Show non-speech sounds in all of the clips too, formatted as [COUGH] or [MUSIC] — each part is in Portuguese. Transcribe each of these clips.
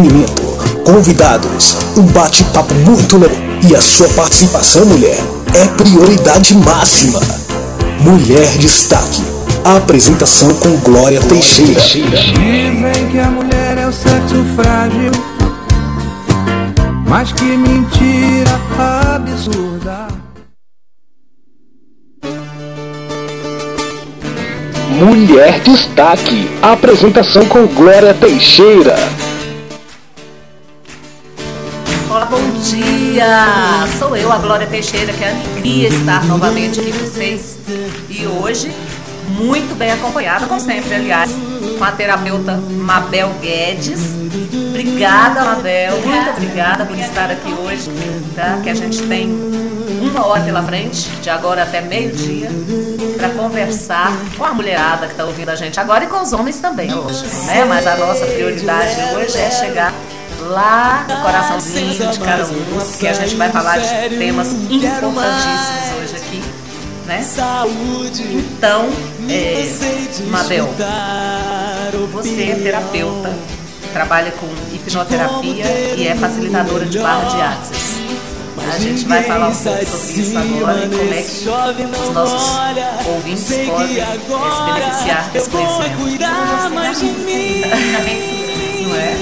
entretenimento, convidados, um bate-papo muito legal e a sua participação, mulher, é prioridade máxima. Mulher Destaque. A apresentação com Glória Teixeira. Dizem que a mulher é o sexo frágil, mas que mentira absurda. Mulher Destaque. A apresentação com Glória Teixeira. Dia! Sou eu, a Glória Teixeira, que é alegria estar novamente aqui com vocês. E hoje, muito bem acompanhada, como sempre, aliás, com a terapeuta Mabel Guedes. Obrigada, Mabel, muito obrigada por estar aqui hoje, tá? Que a gente tem uma hora pela frente, de agora até meio-dia, para conversar com a mulherada que está ouvindo a gente agora e com os homens também, hoje, né? Mas a nossa prioridade hoje é chegar lá no coraçãozinho de cada um, porque a gente vai falar de temas importantíssimos hoje aqui, né? Então, é, Mabel, você é terapeuta, trabalha com hipnoterapia e é facilitadora de barra de axis. A gente vai falar um pouco sobre isso agora e como é que os nossos ouvintes podem eh, se beneficiar desse conhecimento. [LAUGHS] Não é?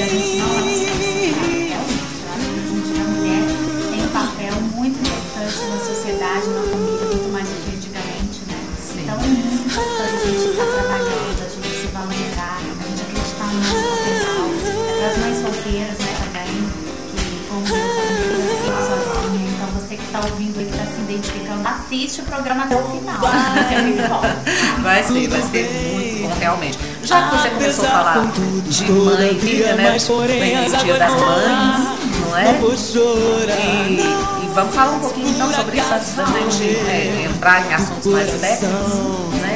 Gente acreditar no nosso potencial. É para as mães solteiras, né, também, que convivem sozinho. Então você que está ouvindo e que está se identificando, assiste o programa até o final. Vai ser muito bom. Vai ser, vai ser muito bom realmente. Já que você começou a falar de mãe e filha, né? Vem o dia das mães, não é? E, e vamos falar um pouquinho então sobre isso antes da gente é, entrar em assuntos mais técnicos, né?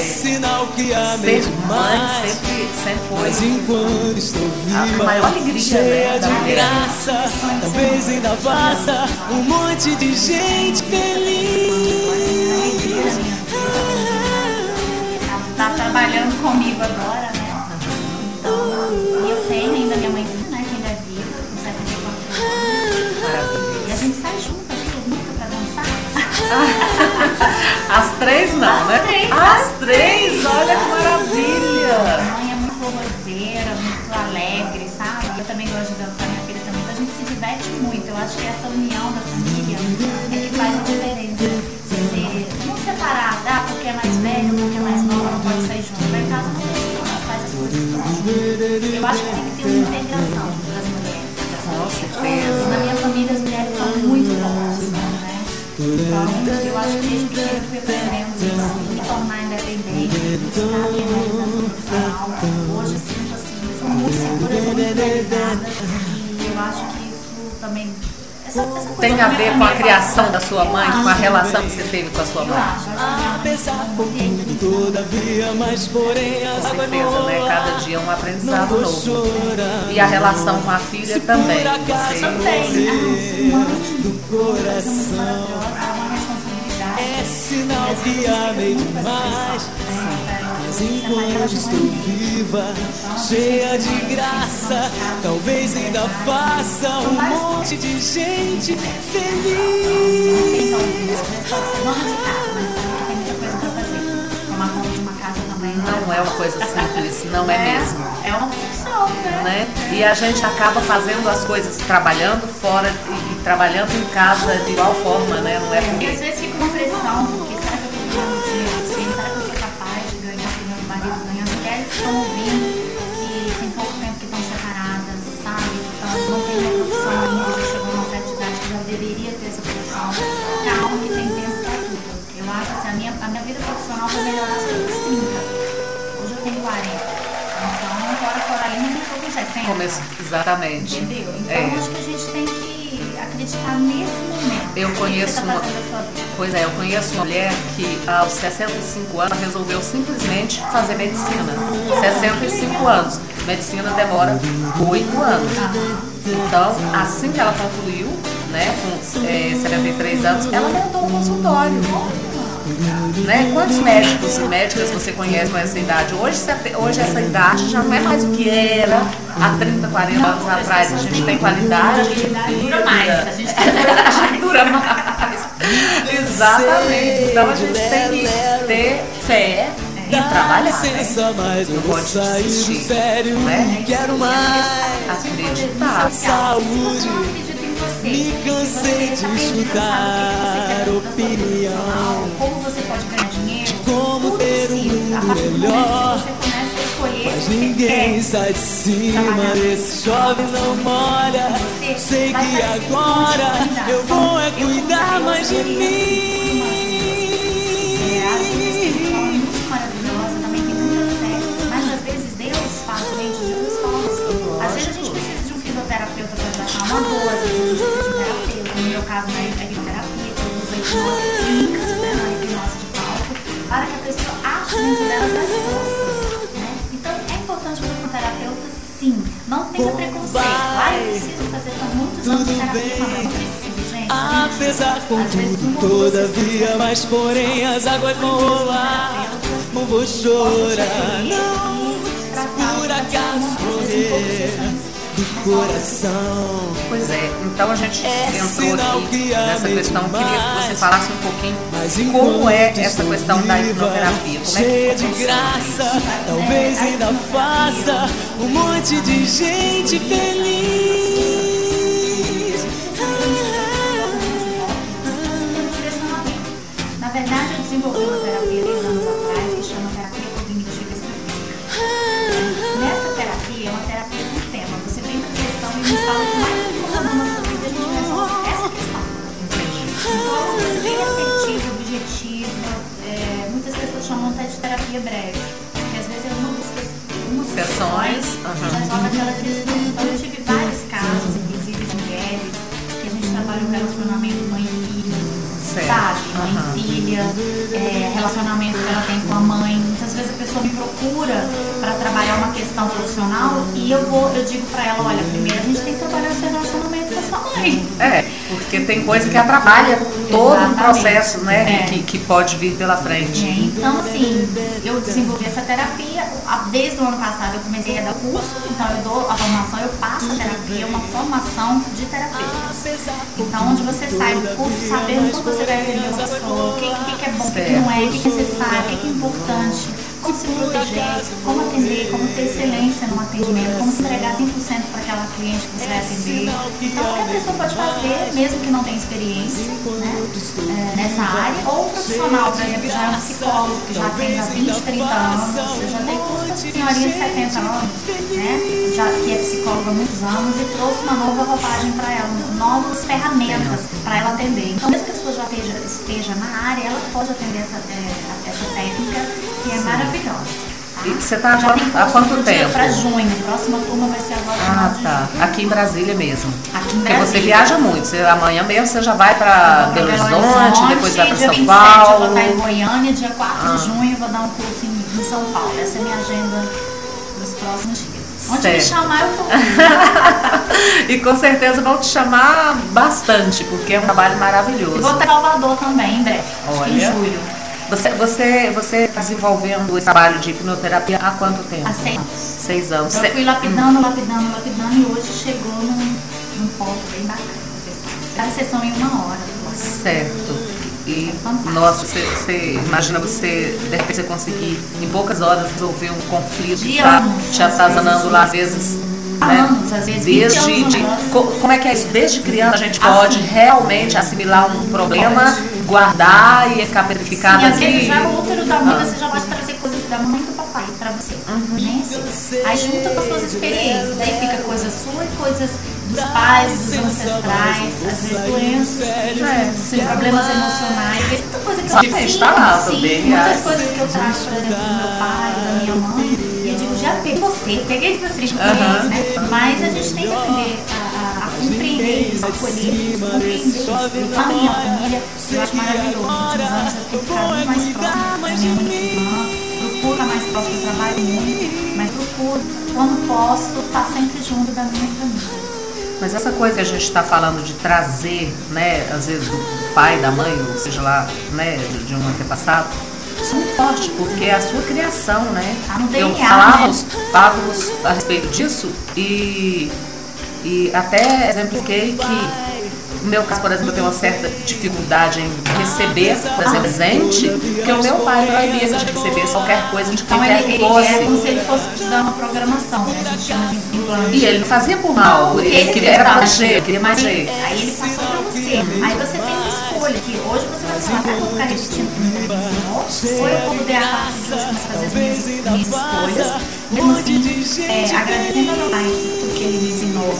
É, Sinal que a mãe sempre, sempre foi a maior alegria né, da mulher. talvez ainda faça um monte de gente feliz. tá trabalhando comigo agora, né? Então, e eu tenho ainda minha mãezinha, né? Que ainda é viva, 74 anos. Maravilhoso. E a gente sai junto aqui, nunca pra dançar. [LAUGHS] As três não, né? As três, As as três, olha que Minha maravilha! mãe é muito forrozeira, muito alegre, sabe? Eu também gosto de dançar, minha filha também. Então a gente se diverte muito. Eu acho que essa união da família é que faz a diferença. Se ser, não separar, ah, porque é mais velho, porque é mais nova, não pode sair junto. Lá em casa não tem não, faz as coisas. Eu acho que tem que ter uma integração das mulheres. Com certeza. Na minha família as mulheres são muito fortes, né? Eu acho que desde pequena eu fui aprendendo isso, tornar independente. Hoje eu sinto assim, eu sou muito segura. E eu acho que isso também. Tem a ver com a criação da sua mãe, com a relação que você teve com a sua mãe? é muito ambiente. Todavia, mas porém, Com certeza, né? Cada dia é um aprendizado novo. E a relação com a filha também. Você, uma responsabilidade. É sinal que amei demais. Mas enquanto estou viva, cheia de graça, talvez ainda faça um monte de gente feliz. Tomar conta de uma casa também não é uma coisa simples, não é mesmo. É uma função, né? Né? E a gente acaba fazendo as coisas trabalhando fora e, e trabalhando em casa de igual forma, né? Não é E às porque. vezes fica uma pressão, só com os 30. Hoje eu tenho 40. Então, fora Coralina, eu tô com 60. Começo, exatamente. Entendeu? Então, É. acho que a gente tem que acreditar nesse momento. Eu conheço tá uma-? Pois é, eu conheço uma mulher que aos 65 anos resolveu simplesmente fazer medicina. 65 anos. Medicina demora 8 anos. Então, assim que ela concluiu, né, com é, 73 anos, ela montou um consultório. Né? Quantos médicos e médicas você conhece com essa idade? Hoje, hoje essa idade já não é mais o que era há 30, 40 anos atrás. A gente tem qualidade. Dura mais. A gente tem [LAUGHS] dura mais. Exatamente. Então a gente tem que ter fé e trabalhar, né? Não pode desistir, sério, né? Quero mais acreditar. saúde. Me cansei de escutar opinião. Como você pode ganhar dinheiro? Como ter um mundo melhor. Você. Mas você ninguém sai de cima desse chove não molha. Sei que agora eu vou é cuidar mais de É, caso, na hipnoterapia, que eu uso a hipnose clínica, né, na hipnose de palco, para que a pessoa ache dentro delas as respostas. Né? Então é importante para um terapeuta, sim. Não tenha preconceito. Ah, eu preciso fazer por muitos anos de terapia. Eu não preciso, gente. Apesar com Às vezes, tudo, uma coisa todavia, mas porém as águas vão rolar. Não vou chorar, não. Por acaso correr do coração. Pois é, então a gente É entrou aqui nessa questão. Queria que você falasse um pouquinho como é essa questão da hipnoterapia. Como é cheia que de graça, talvez ainda faça um monte de gente feliz. Na verdade, eu desenvolvi uma é, muitas pessoas chamam até de terapia breve. Porque às vezes é uma das uma Sessões, que resolve aquela questão. Então, eu tive vários casos, inclusive de mulheres, que a gente trabalha o relacionamento mãe-filho Certo. sabe? Mãe e filha, é, relacionamento que ela tem com a mãe. Muitas vezes a pessoa me procura para trabalhar uma questão profissional e eu vou, eu digo para ela, olha, primeiro a gente tem que trabalhar o seu relacionamento com a sua mãe. É, porque tem coisa que atrapalha todo o Exatamente. processo, né? É. Que, que pode vir pela frente. É, então, assim, eu desenvolvi essa terapia. Desde o ano passado eu comecei a dar curso, então eu dou a formação, eu passo a terapia, uma formação de terapeuta. Então, onde você sai do curso sabendo como você vai atender uma pessoa, o que, que que é bom, o que, não é, o que, é necessário, o que é importante, como se proteger, como atender, como ter excelência no atendimento, como se entregar 100% para aquela cliente que você vai atender. Então, qualquer pessoa pode fazer, mesmo que não tenha experiência né, é, nessa área, ou um profissional, por exemplo, já é um psicólogo que já tem há 20, 30 anos, você já tem curso senhorinha de 70 anos, né, já, que é psicóloga há muitos anos e trouxe uma nova roupagem para ela, novas ferramentas para ela atender. Então, mesmo que a pessoa já esteja, esteja na área, ela pode atender essa, é, essa técnica que é maravilhosa. tá? E você tá há há quanto tempo? Para junho, a próxima turma vai ser agora Ah, tá. junho. Aqui em Brasília mesmo. Aqui em Porque você Brasília. viaja muito. Você, amanhã mesmo você já vai para Belo Horizonte, depois vai para São 27 Paulo. eu vou estar em Goiânia, dia 4 Ah. de junho eu vou dar um curso em, em São Paulo. Essa é a minha agenda dos próximos dias. Onde Certo. me chamar, eu tô. [LAUGHS] e com certeza vão te chamar bastante, porque é um trabalho E maravilhoso. vou estar em Salvador também, em breve. Acho que Olha. em julho. Você, você, você está desenvolvendo esse trabalho de hipnoterapia há quanto tempo? Há seis anos. Seis anos. Eu fui lapidando, lapidando, lapidando e hoje chegou num, num ponto bem bacana. Cada sessão em uma hora. Certo. E, Fantástico. nossa, você, você imagina você, de repente, você conseguir em poucas horas resolver um conflito que tá anos, te atazanando lá, às vezes. Né? Anos, às vezes 20 Desde de, né? co- como é que é isso? Desde criança a gente pode Assim. realmente assimilar um problema, guardar e ficar petrificado Sim, às vezes já o útero da mãe Ah. você já pode trazer coisas da mãe e do papai pra você. Uhum. Sei. Aí junta com as suas experiências, aí fica coisa sua e coisas dos pais, dos ancestrais, às vezes doenças, É, sim. problemas emocionais, tem muita coisa que eu Exatamente, tá lá, sim, também, muitas aliás. coisas que eu trago, por exemplo, do meu pai, da minha mãe, já peguei você, peguei de vocês, Aham. né? Mas a gente tem que aprender a, a compreender isso, acolher isso, compreender isso. A minha família, eu acho maravilhoso. Nos últimos anos eu tenho ficado muito mais próxima da minha mãe e irmã. Procuro ficar mais próximo, eu trabalho muito, mas procuro, quando posso, estar sempre junto da minha família. Mas essa coisa que a gente está falando de trazer, né, às vezes do pai, da mãe, ou seja lá, né, de um antepassado, isso é muito forte, porque é a sua criação, né? Tá Eu DNA, falávamos, falávamos a respeito disso e, e até exemplifiquei que no meu caso, por exemplo, eu tenho uma certa dificuldade em receber, por exemplo, presente, porque o meu pai proibia de receber qualquer coisa de Então quer ele, que ele fosse. é como se ele fosse te dar uma programação, né? A gente chama de implante. E ele não fazia por mal, Porque ele queria era proteger, ele queria mas proteger. Aí ele passou pra você. Aí você tem que hoje você vai falar, será que eu vou ficar repetindo o que me ensinou? Ou eu vou poder a partir de hoje começar a fazer as minhas, minhas escolhas, mesmo assim, é, agradecendo ao meu pai por que ele me ensinou.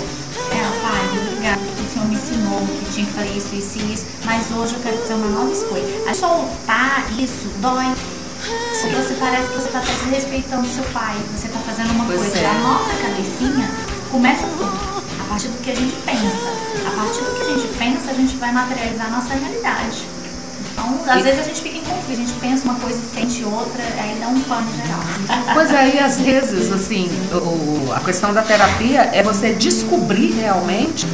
É, pai, obrigado, porque o senhor me ensinou que tinha que fazer isso, isso e isso, mas hoje eu quero fazer uma nova escolha. A soltar isso dói. Porque você parece que você está até desrespeitando seu pai, você está fazendo uma Pois coisa. é. A nossa cabecinha começa tudo. A partir do que a gente pensa. A partir do que a gente pensa, a gente vai materializar a nossa realidade. Então, às E- vezes a gente fica em conflito, a gente pensa uma coisa e sente outra, aí dá um pano geral. [LAUGHS] Pois é, e às vezes, assim, o- a questão da terapia é você descobrir realmente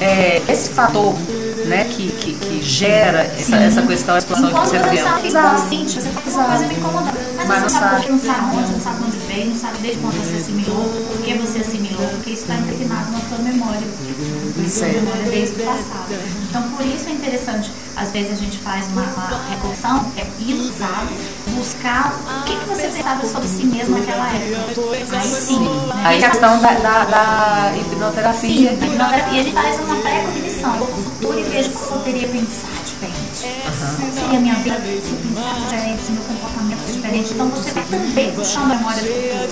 é, esse fator né, que, que, que gera essa, essa questão, a situação que Enquanto você você viveu. está inconsciente, você fala uma coisa me incomodando. Mas, Mas você não sabe sabe. não sabe onde, não sabe onde veio, não sabe desde quando você assimilou, por que você assimilou, porque isso está impregnado na sua memória. Na sua memória desde o passado. Então por isso é interessante, às vezes a gente faz uma, uma que é sabe? Buscar o que, que você pensava sobre si mesmo naquela época. Aí sim. né? Aí a questão da, da, da Sim, hipnoterapia. a hipnoterapia. E a gente faz uma pré-cognição. Futuro e vejo como eu poderia pensar diferente. Como seria a minha vida se eu pensasse diferente, se meu comportamento fosse diferente. Então você vai também puxando a memória do futuro,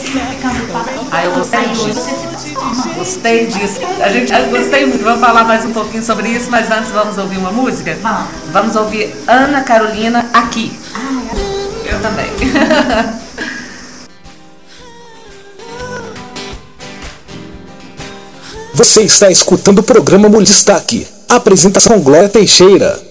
significando o passado. Ah, eu gostei disso. você se transforma. Gostei disso. A gente eu gostei muito. Vamos falar mais um pouquinho sobre isso, mas antes vamos ouvir uma música? Vamos. Vamos ouvir Ana Carolina aqui. Ai, Eu também. [LAUGHS] Você está escutando o programa Mulher Destaque. Apresentação Glória Teixeira.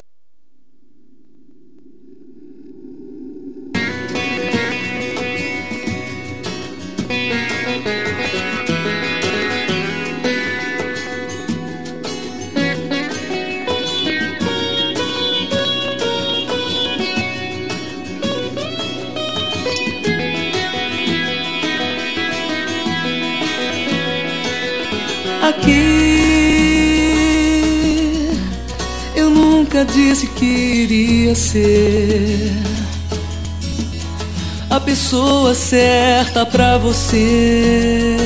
Você.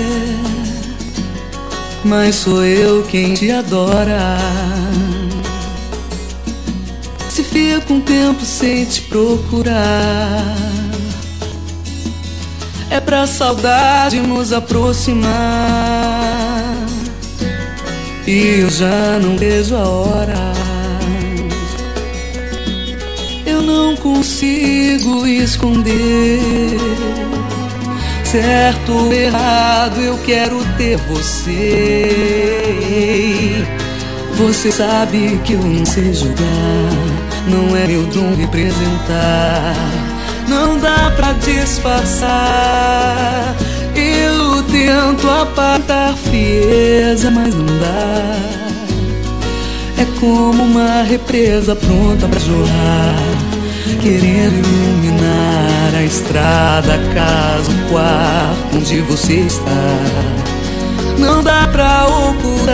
Mas sou eu quem te adora. Se fica um tempo sem te procurar. É pra saudade nos aproximar. E eu já não vejo a hora. Eu não consigo esconder. Certo ou errado, eu quero ter você. Você sabe que eu não sei julgar. Não é meu dom representar. Não dá pra disfarçar. Eu tento apartar frieza, mas não dá. É como uma represa pronta pra jorrar, querendo iluminar a estrada, a casa, o quarto onde você está. Não dá pra ocultar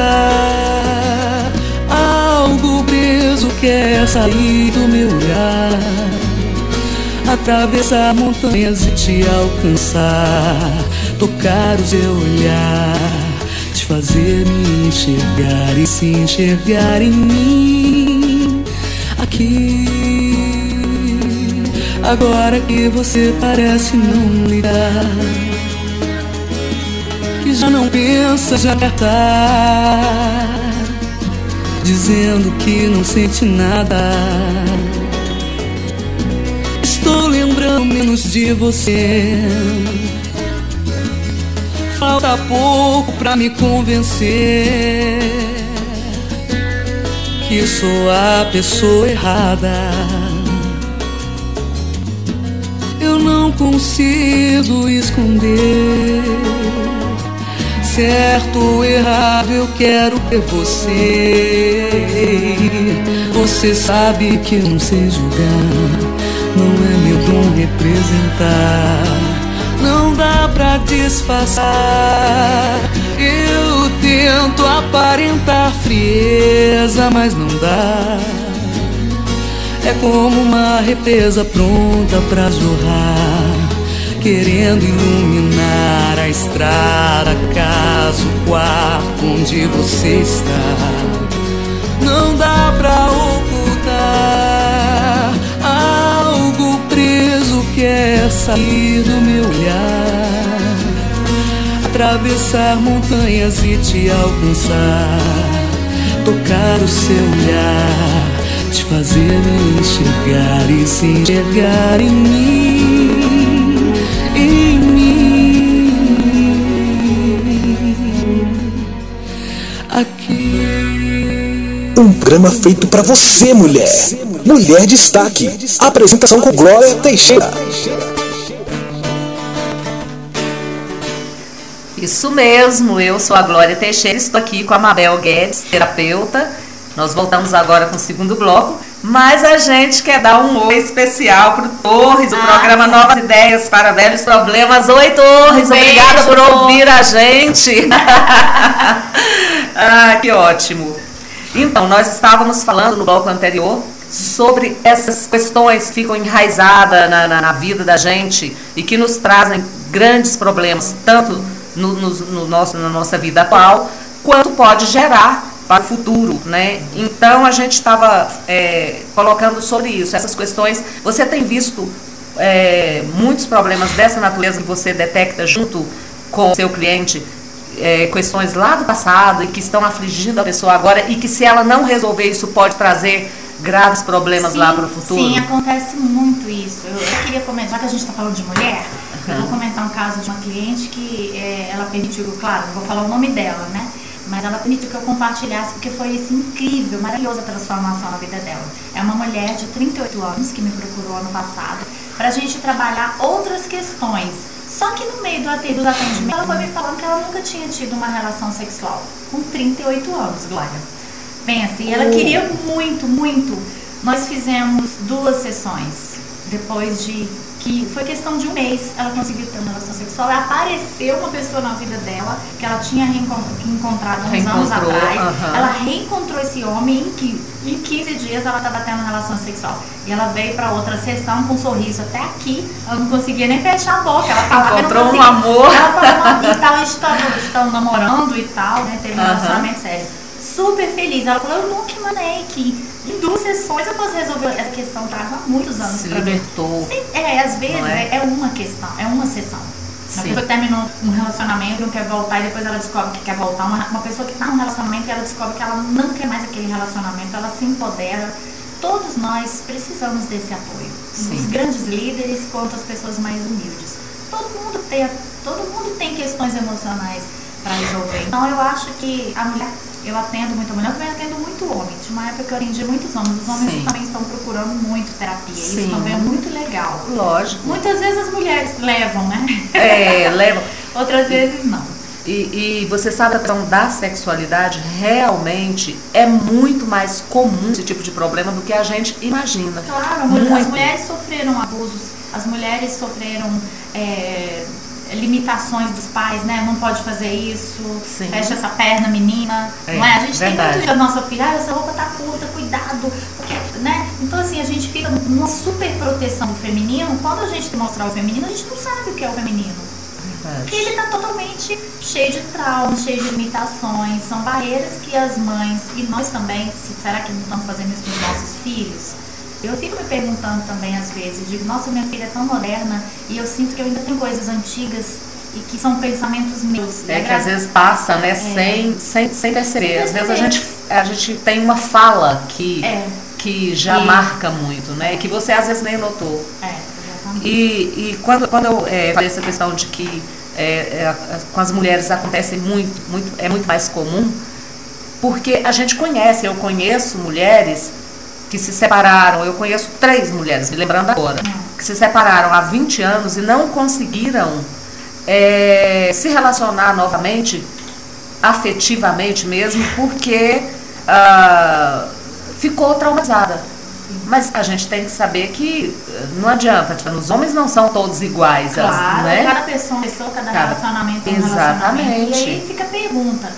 algo preso quer sair do meu olhar atravessar montanhas e te alcançar, tocar o seu olhar, te fazer me enxergar e se enxergar em mim. Agora que você parece não ligar, que já não pensa, já tá dizendo que não sente nada. Estou lembrando menos de você. Falta pouco pra me convencer que sou a pessoa errada. Eu não consigo esconder. certo ou errado, eu quero ter você. Você sabe que não sei julgar, não é meu dom representar. Não dá pra disfarçar. Eu tento aparentar frieza, mas não dá. É como uma represa pronta pra jorrar querendo iluminar a estrada, casa, o quarto onde você está. Não dá pra ocultar algo preso quer sair do meu olhar, atravessar montanhas e te alcançar, tocar o seu olhar. Te fazer me enxergar e se enxergar em mim em mim. Aqui. Um programa feito para você, mulher. Mulher Destaque. Apresentação com Glória Teixeira. Isso mesmo, eu sou a Glória Teixeira, estou aqui com a Mabel Guedes, terapeuta. Nós voltamos agora com o segundo bloco mas a gente quer dar um oi especial para o Torres, o ah, programa Novas Ideias para Velhos Problemas. Oi, Torres, um obrigada por ouvir a gente. [LAUGHS] ah, que ótimo. Então, nós estávamos falando no bloco anterior sobre essas questões que ficam enraizadas na, na, na vida da gente e que nos trazem grandes problemas, tanto no, no, no nosso, na nossa vida atual, quanto pode gerar para o futuro, né? Então a gente estava é, colocando sobre isso, essas questões. Você tem visto é, muitos problemas dessa natureza que você detecta junto com o seu cliente, é, questões lá do passado e que estão afligindo a pessoa agora e que se ela não resolver isso pode trazer graves problemas sim, lá para o futuro? Sim, acontece muito isso. Eu, eu queria comentar, já que a gente está falando de mulher, uhum. eu vou comentar um caso de uma cliente que é, ela permitiu, claro, não vou falar o nome dela, né? Mas ela permitiu que eu compartilhasse porque foi assim, incrível, maravilhosa transformação na vida dela. É uma mulher de 38 anos que me procurou ano passado para a gente trabalhar outras questões. Só que no meio do atendimento, ela foi me falando que ela nunca tinha tido uma relação sexual com 38 anos, Glória. Pensa, e ela oh. queria muito, muito. Nós fizemos duas sessões depois de que foi questão de um mês ela conseguiu ter uma relação sexual. Apareceu uma pessoa na vida dela que ela tinha encontrado uns anos atrás. Ela reencontrou esse homem em que em 15 dias ela estava tendo uma relação sexual. E ela veio para outra sessão com um sorriso até aqui. Ela não conseguia nem fechar a boca. Ela falava Encontrou um amor. Ela falou, e tal, estão, estão namorando e tal, né? Teve um relacionamento sério. Super feliz. Ela falou, eu nunca imaginei que em duas sessões eu posso resolver essa questão trava há muitos anos. Se libertou. Sim, é, às vezes é? é? uma questão, é uma sessão. Uma pessoa terminou um relacionamento, não quer voltar e depois ela descobre que quer voltar. Uma, uma pessoa que está num relacionamento e ela descobre que ela não quer mais aquele relacionamento, ela se empodera. Todos nós precisamos desse apoio. Sim. Os grandes líderes quanto as pessoas mais humildes. Todo mundo tem, todo mundo tem questões emocionais para resolver. Então eu acho que a mulher eu atendo muita mulher, eu também atendo muito homem. Tinha uma época que eu atendi muitos homens. Os homens Sim. também estão procurando muito terapia. Sim. Isso também é muito legal. Lógico. Muitas vezes as mulheres levam, né? É, [LAUGHS] levam. Outras vezes não. E, e, você sabe a questão da sexualidade realmente é muito mais comum esse tipo de problema do que a gente imagina. Claro, muito. as mulheres sofreram abusos, as mulheres sofreram é, limitações dos pais, né? Não pode fazer isso, Sim. fecha essa perna, menina. É, não é? A gente verdade. tem muito da nossa filha, ah, essa roupa tá curta, cuidado. Porque, né? Então, assim, a gente fica numa super proteção do feminino. Quando a gente mostrar o feminino, a gente não sabe o que é o feminino. Porque ele tá totalmente cheio de traumas, cheio de limitações. São barreiras que as mães, e nós também, será que não estamos fazendo isso com os nossos filhos? Eu fico me perguntando também às vezes, digo, nossa, minha filha é tão moderna e eu sinto que eu ainda tenho coisas antigas e que são pensamentos meus. É que às vezes passa, né, é. sem, sem, sem perceber. Às vezes a gente, a gente tem uma fala que, é. que já e... marca muito, né? Que você às vezes nem notou. É, E, e quando, quando eu é, falei essa questão de que é, é, com as mulheres acontece muito, muito, é muito mais comum, porque a gente conhece, eu conheço mulheres que se separaram, eu conheço três mulheres, me lembrando agora, que se separaram há 20 anos e não conseguiram é, se relacionar novamente afetivamente mesmo, porque ah, ficou traumatizada. Mas a gente tem que saber que eh, não adianta, tipo, os homens não são todos iguais, Claro, né? cada pessoa, pessoa, cada, Cada- relacionamento é um Exatamente. relacionamento. E aí fica a pergunta.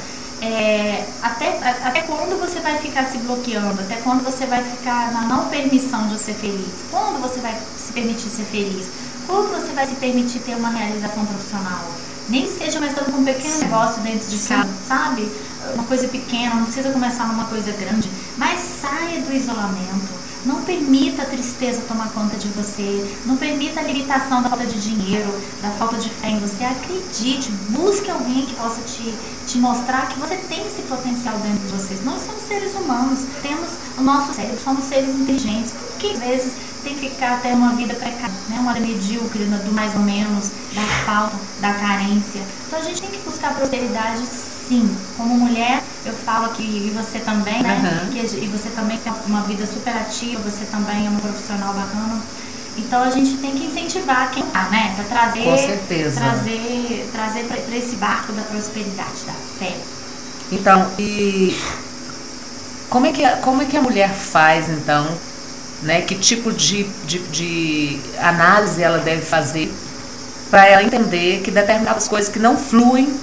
É, até, até quando você vai ficar se bloqueando? Até quando você vai ficar na não permissão de ser feliz? Quando você vai se permitir ser feliz? Quando você vai se permitir ter uma realização profissional? Nem seja começando com um pequeno negócio dentro de casa, sabe? Uma coisa pequena, não precisa começar numa coisa grande. Mas saia do isolamento. Não permita a tristeza tomar conta de você. Não permita a limitação da falta de dinheiro, da falta de fé em você. Acredite, busque alguém que possa te, te mostrar que você tem esse potencial dentro de vocês. Nós somos seres humanos, temos o nosso cérebro, somos seres inteligentes. Por que às vezes tem que ficar até uma vida precária, né? uma vida medíocre, do mais ou menos, da falta, da carência? Então a gente tem que buscar prosperidade sim. Como mulher, eu falo que, e você também, né? Aham. Que e você também tem uma vida super ativa, você também é uma profissional bacana. Então a gente tem que incentivar quem tá, né? Pra trazer, Com certeza. trazer, trazer pra esse barco da prosperidade, da fé. Então, e como é que a, como é que a mulher faz então, né? Que tipo de, de, de análise ela deve fazer para ela entender que determinadas coisas que não fluem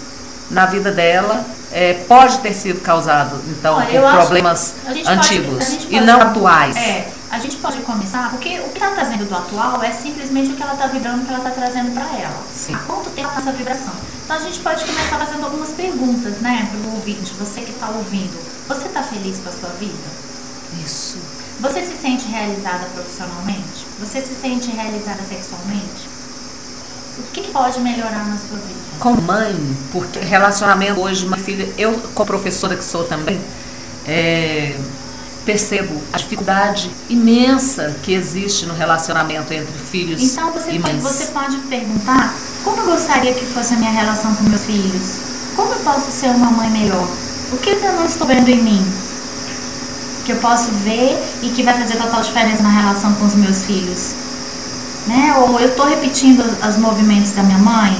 na vida dela é, pode ter sido causado então Olha, por acho- problemas pode- antigos gente e pode- não atuais. É, a gente pode começar, porque o que está trazendo do atual é simplesmente o que ela está vibrando, o que ela está trazendo para ela. Sim. Há quanto tempo essa vibração? Então a gente pode começar fazendo algumas perguntas, né, para o ouvinte, você que está ouvindo. Você está feliz com a sua vida? Isso. Você se sente realizada profissionalmente? Você se sente realizada sexualmente? O que que pode melhorar na sua vida? Com mãe, porque relacionamento hoje, uma filha, eu como professora que sou também, é, percebo a dificuldade imensa que existe no relacionamento entre filhos Então você e pode, mães. você pode perguntar como eu gostaria que fosse a minha relação com meus filhos? Como eu posso ser uma mãe melhor? O que eu não estou vendo em mim? Que eu posso ver e que vai fazer total diferença na relação com os meus filhos? Né? Ou eu estou repetindo os movimentos da minha mãe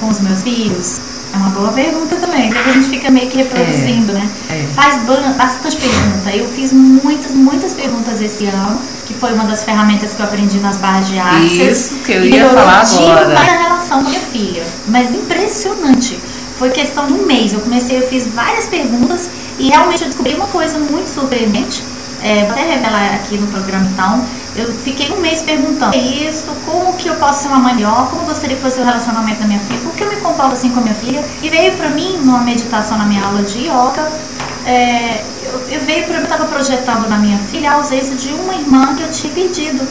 com os meus filhos? É uma boa pergunta também. Às vezes a gente fica meio que reproduzindo, né? é. Faz ba- bastante pergunta. Eu fiz muitas, muitas perguntas esse ano, que foi uma das ferramentas que eu aprendi nas barras de Access. Isso que eu ia falar agora. demais a relação com minha filha. Mas impressionante. Foi questão de um mês. Eu comecei, eu fiz várias perguntas e realmente eu descobri uma coisa muito surpreendente. É, vou até revelar aqui no programa então. Eu fiquei um mês perguntando "É isso, como que eu posso ser uma mãe melhor, como eu gostaria que fosse o relacionamento da minha filha, por que eu me comporto assim com a minha filha. E veio pra mim, numa meditação na minha aula de yoga, é, eu, eu veio pra mim, eu estava projetando na minha filha a ausência de uma irmã que eu tinha perdido.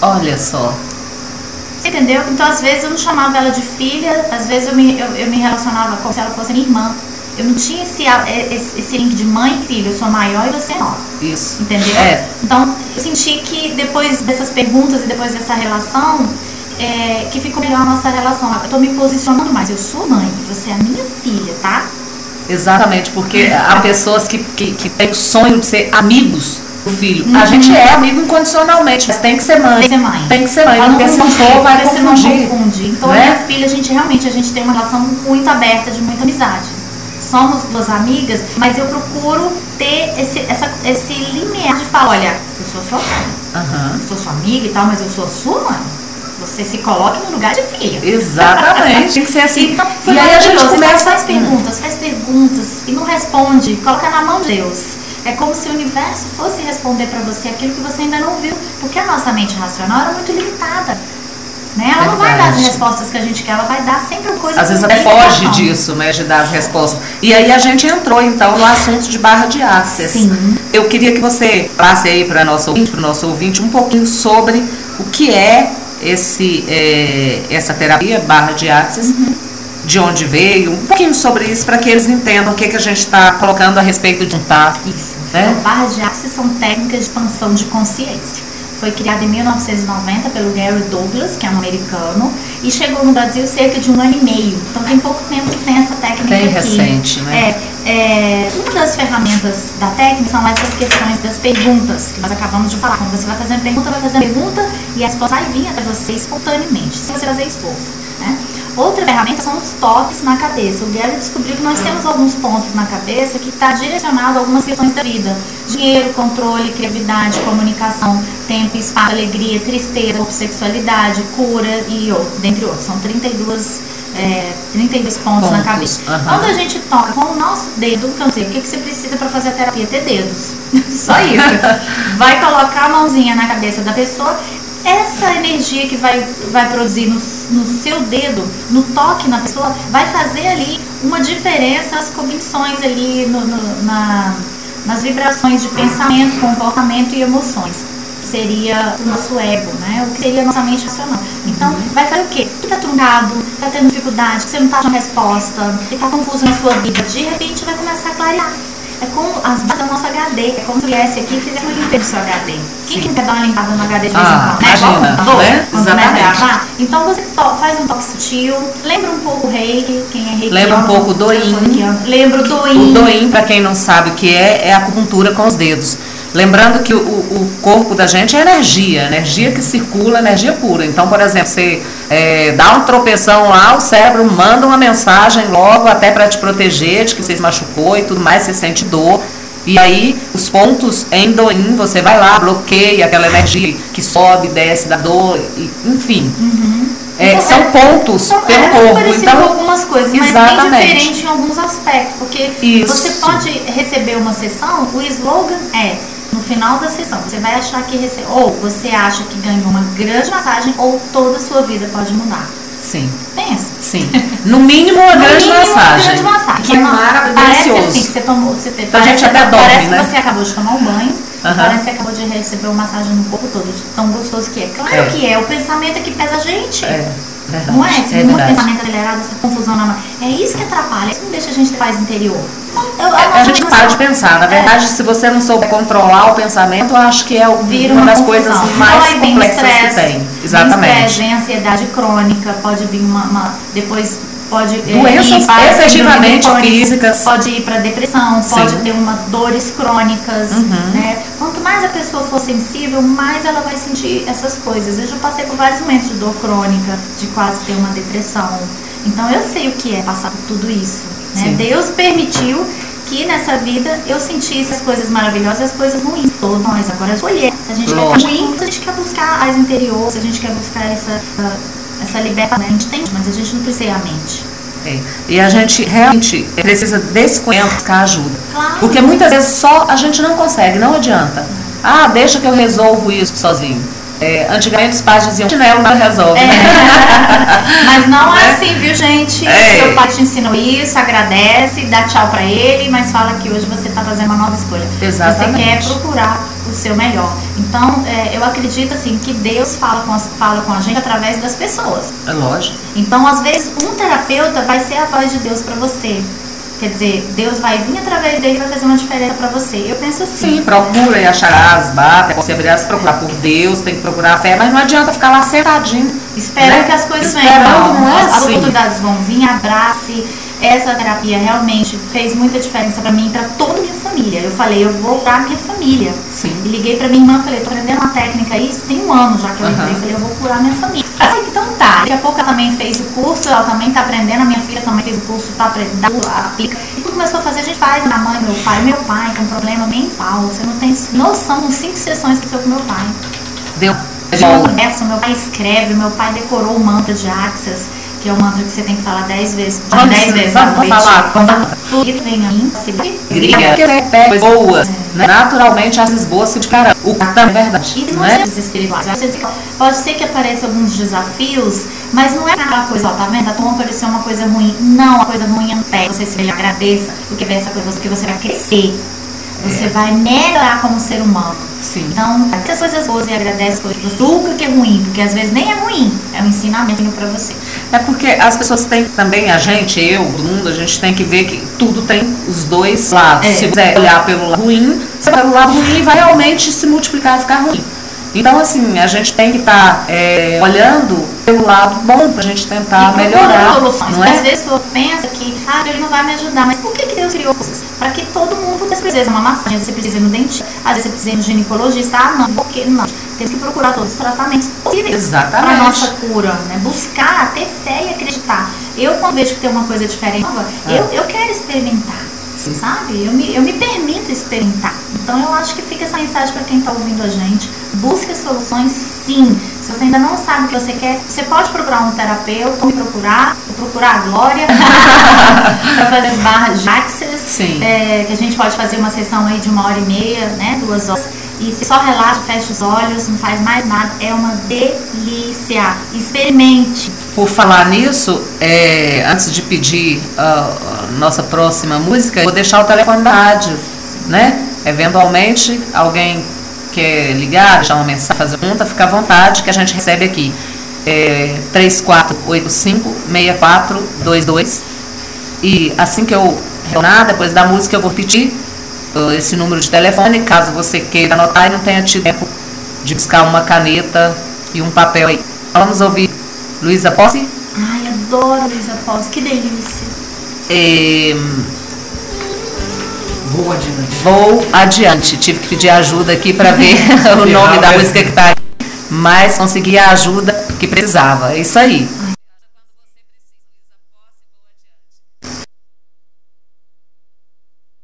Olha só. Você entendeu? Então, às vezes, eu não chamava ela de filha, às vezes eu me, eu, eu me relacionava como se ela fosse minha irmã. Eu não tinha esse, a- esse, esse link de mãe e filho, eu sou maior e você é menor. Isso. Entendeu? É. Então, eu senti que depois dessas perguntas e depois dessa relação, é, que ficou melhor a nossa relação. Eu tô me posicionando mais. Eu sou mãe, você é a minha filha, tá? Exatamente, porque há pessoas que, que, que têm o sonho de ser amigos do filho. A gente é amigo incondicionalmente, mas tem que ser mãe. Tem que ser mãe. Tem que ser mãe, porque se não confundir, for, vai porque senão confundir. Então, né? a minha filha, a gente realmente a gente tem uma relação muito aberta, de muita amizade. Somos duas amigas, mas eu procuro ter esse, essa, esse limiar de falar, olha, eu sou sua mãe, Aham. eu sou sua amiga e tal, mas eu sou sua mãe. Você se coloque no lugar de filha. Exatamente, [LAUGHS] tem que ser assim. Então, e aí a gente começa. Faz perguntas, faz perguntas e não responde. Coloca na mão de Deus. É como se o universo fosse responder para você aquilo que você ainda não viu. Porque a nossa mente racional era muito limitada. Né? Ela não vai dar as respostas que a gente quer, ela vai dar sempre coisa Às vezes até foge disso, né, de dar as respostas. E aí a gente entrou então no assunto de barra de access. Sim. Eu queria que você falasse aí para nosso ouvinte, para o nosso ouvinte, um pouquinho sobre o que é esse é, essa terapia barra de access, Uhum. de onde veio, um pouquinho sobre isso para que eles entendam o que, que a gente está colocando a respeito de um tá. Isso. Né? Então, barras de axis são técnicas de expansão de consciência. Foi criada em 1990 pelo Gary Douglas, que é um americano, e chegou no Brasil cerca de um ano e meio. Então tem pouco tempo que tem essa técnica Bem aqui. recente, né? É, é, uma das ferramentas da técnica são essas questões das perguntas que nós acabamos de falar. Quando você vai fazendo pergunta, vai fazendo pergunta e a resposta vai vir até você espontaneamente, sem você fazer esforço. Outra ferramenta são os toques na cabeça. O Gary descobriu que nós temos alguns pontos na cabeça que está direcionado a algumas questões da vida. Dinheiro, controle, criatividade, comunicação, tempo, espaço, alegria, tristeza, sexualidade, cura e outros, dentre outros. São 32 é, 32 pontos, pontos. na cabeça. Uhum. Quando a gente toca com o nosso dedo, então, o que, que você precisa para fazer a terapia? Ter dedos. [LAUGHS] Só isso. vai colocar a mãozinha na cabeça da pessoa. Essa energia que vai, vai produzir no, no seu dedo, no toque na pessoa, vai fazer ali uma diferença, as convicções ali no, no, na, nas vibrações de pensamento, comportamento e emoções seria o nosso ego, né? O que seria a nossa mente racional. Então, vai fazer o quê? Tu tá truncado, tá tendo dificuldade, que você não tá achando resposta, que tá confuso na sua vida, de repente vai começar a clarear. É como as bases do nosso HD. É como se viesse aqui e fizesse uma limpeza do seu HD. Quem que quer dar uma limpada no HD de vez em ah, quando? Né? Imagina, né? Exatamente. Então você faz um toque sutil, lembra um pouco o reiki, quem é reiki. Lembra um pouco o doin. Lembra o doin. O doin, para quem não sabe o que é, é a acupuntura com os dedos. Lembrando que o, o, corpo da gente é energia, energia que circula, energia pura. Então, por exemplo, você é, dá um tropeção lá, o cérebro manda uma mensagem logo até para te proteger de que você se machucou e tudo mais, você sente dor. E aí, os pontos em doin, você vai lá, bloqueia aquela energia que sobe, desce da dor, e, enfim. Uhum. É, então, são pontos então, pelo é corpo. Então, algumas coisas, mas exatamente. bem diferente em alguns aspectos. Porque Isso. você pode receber uma sessão, o slogan é no final da sessão, você vai achar que recebe, ou você acha que ganhou uma grande massagem, ou toda a sua vida pode mudar. Sim. Pensa. Sim. No mínimo uma no grande mínimo, massagem. Uma grande massagem. Que é. Parece assim que você tomou, você teve, então, a gente até dorme, Parece né? que você acabou de tomar um banho. Uhum. Parece que acabou de receber uma massagem no corpo todo, de tão gostoso que é. Claro é. que é, o pensamento é que pesa a gente. É. Verdade, não é? Esse é muito pensamento acelerado, essa confusão na É isso que atrapalha, é isso não deixa a gente ter paz interior. Eu, eu a gente para de pensar. Na verdade, é. se você não souber controlar o pensamento, eu acho que é uma, uma das coisas mais então, complexas stress, que tem. Exatamente. Vem estresse, vem ansiedade crônica, pode vir uma, uma depois pode é, doenças ir efetivamente físicas pode ir para depressão Sim. pode ter uma dores crônicas uhum. né quanto mais a pessoa for sensível mais ela vai sentir essas coisas eu já passei por vários momentos de dor crônica de quase ter uma depressão então eu sei o que é passar por tudo isso né? Deus permitiu que nessa vida eu sentisse as coisas maravilhosas e as coisas ruins. Todos nós agora escolher. Se a gente Lógico. quer ruim, se a gente quer buscar as interiores, se a gente quer buscar essa, essa liberdade, a gente tem, mas a gente não precisa ir à mente. É. E a gente realmente precisa desse conhecimento buscar ajuda. Claro. Porque muitas vezes só a gente não consegue, não adianta. Ah, deixa que eu resolvo isso sozinho. É, antigamente os pais diziam chinelo não resolve. É. Né? [LAUGHS] mas não é assim, viu, gente? É. Seu pai te ensinou isso, agradece, dá tchau pra ele, mas fala que hoje você tá fazendo uma nova escolha. Exatamente. Você quer procurar o seu melhor. Então, é, eu acredito assim que Deus fala com, as, fala com a gente através das pessoas. É lógico. Então, às vezes, um terapeuta vai ser a voz de Deus para você. Quer dizer, Deus vai vir através dele e vai fazer uma diferença para você. Eu penso assim. Sim, procura e acharás, bata, se procurar por Deus, tem que procurar a fé, mas não adianta ficar lá sentadinho. Esperando né? que as coisas venham. Não é as, assim. As oportunidades vão vir, abrace. Essa terapia realmente fez muita diferença para mim e para toda a minha família. Eu falei, eu vou dar minha família. Sim. E liguei para minha irmã, falei, tô aprendendo uma técnica isso tem um ano já que eu entrei. Falei, eu vou curar minha família. então tá. Daqui a pouco ela também fez o curso, ela também tá aprendendo, a minha filha também fez o curso, tá aprendendo, aplica. E tudo começou a fazer, a gente faz, minha mãe, meu pai, meu pai com problema mental. Você não tem noção, com cinco sessões que eu com meu pai. Deu. Conversa, meu pai escreve, meu pai decorou o mantra de Axis que é o mantra que você tem que falar dez vezes. Vamos, dez vezes. Vamos, vamos falar. Vamos Tudo vem a mim, se briga. Coisas boas. Né? Naturalmente, as boas se cara. O cartão é verdade. E não é espirituais. Pode ser que apareçam alguns desafios, mas não é aquela coisa, ó, tá vendo? A tua apareceu uma coisa ruim. Não, a coisa ruim é Você se agradeça, porque vem essa coisa, porque você vai crescer. Você é. vai melhorar como ser humano. Sim. Então, as coisas boas e agradece coisas nunca que é ruim, porque às vezes nem é ruim, é um ensinamento para você. É porque as pessoas têm também, a gente, eu, todo mundo, a gente tem que ver que tudo tem os dois lados. É. Se você olhar pelo lado ruim, pelo lado ruim vai realmente se multiplicar e ficar ruim. Então, assim, a gente tem que estar tá, é, olhando pelo lado bom para a gente tentar melhorar. Não é? Às vezes você pensa que ah, ele não vai me ajudar, mas por que, que Deus criou coisas? Para que todo mundo precisa uma massagem, você precisa ir no dentista, às vezes você precisa ir no ginecologista, ah, não, porque não. Temos que procurar todos os tratamentos possíveis Exatamente. para nossa cura, né? Buscar, ter fé e acreditar. Eu, quando vejo que tem uma coisa diferente, nova, Ah. eu, eu quero experimentar, sabe? Eu me, eu me permito experimentar. Então, eu acho que fica essa mensagem para quem está ouvindo a gente. Busque soluções, sim. Se você ainda não sabe o que você quer, você pode procurar um terapeuta, ou me procurar, ou procurar a Glória, [LAUGHS] para fazer as barras de axis. Sim. É, que a gente pode fazer uma sessão aí de uma hora e meia, né? Duas horas. E você só relaxa, fecha os olhos, não faz mais nada. É uma delícia. Experimente. Por falar nisso, é, antes de pedir a, a nossa próxima música, vou deixar o telefone da rádio, né? Eventualmente, alguém quer ligar, deixar uma mensagem, fazer pergunta, fica à vontade que a gente recebe aqui. É, 3485-6422. E assim que eu retornar, depois da música, eu vou uh, esse número de telefone, caso você queira anotar e não tenha tido tempo de buscar uma caneta e um papel aí. Vamos ouvir Luísa Posse? Ai, adoro Luísa Pós, que delícia. É, Vou adiante. vou adiante. Tive que pedir ajuda aqui para ver [LAUGHS] o nome da música que está aí. Mas consegui a ajuda que precisava. É isso aí. Mulher Destaque. me levou. Já é tempo. Me levou. Já é tempo. Hoje vejo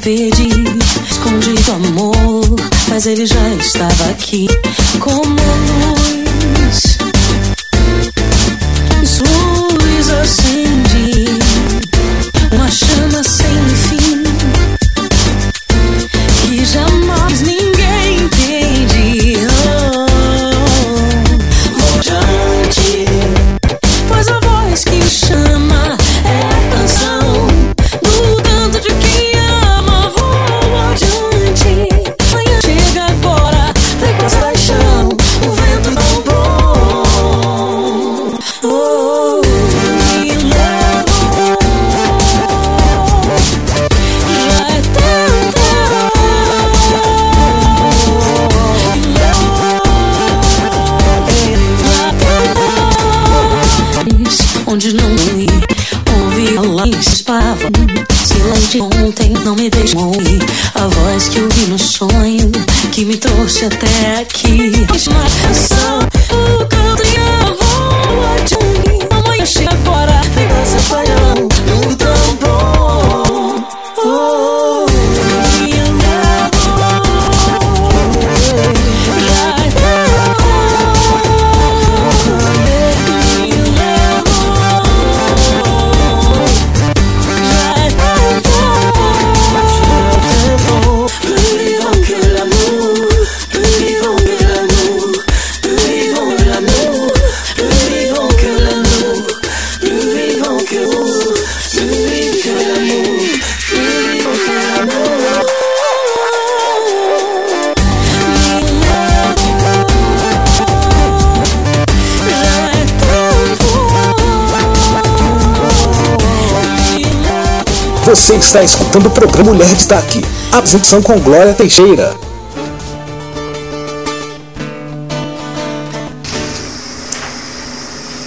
perdi. Escondido amor, mas ele já estava aqui. Onde não fui, ouvi a se espava. Silêncio ontem não me deixou ouvir a voz que eu vi no sonho que me trouxe até aqui. Uma canção, o canto e a voz de mim. Amanhã chega agora, vem paixão, num tão bom. Oh, Você está escutando o programa Mulher Destaque. Apresentação com Glória Teixeira.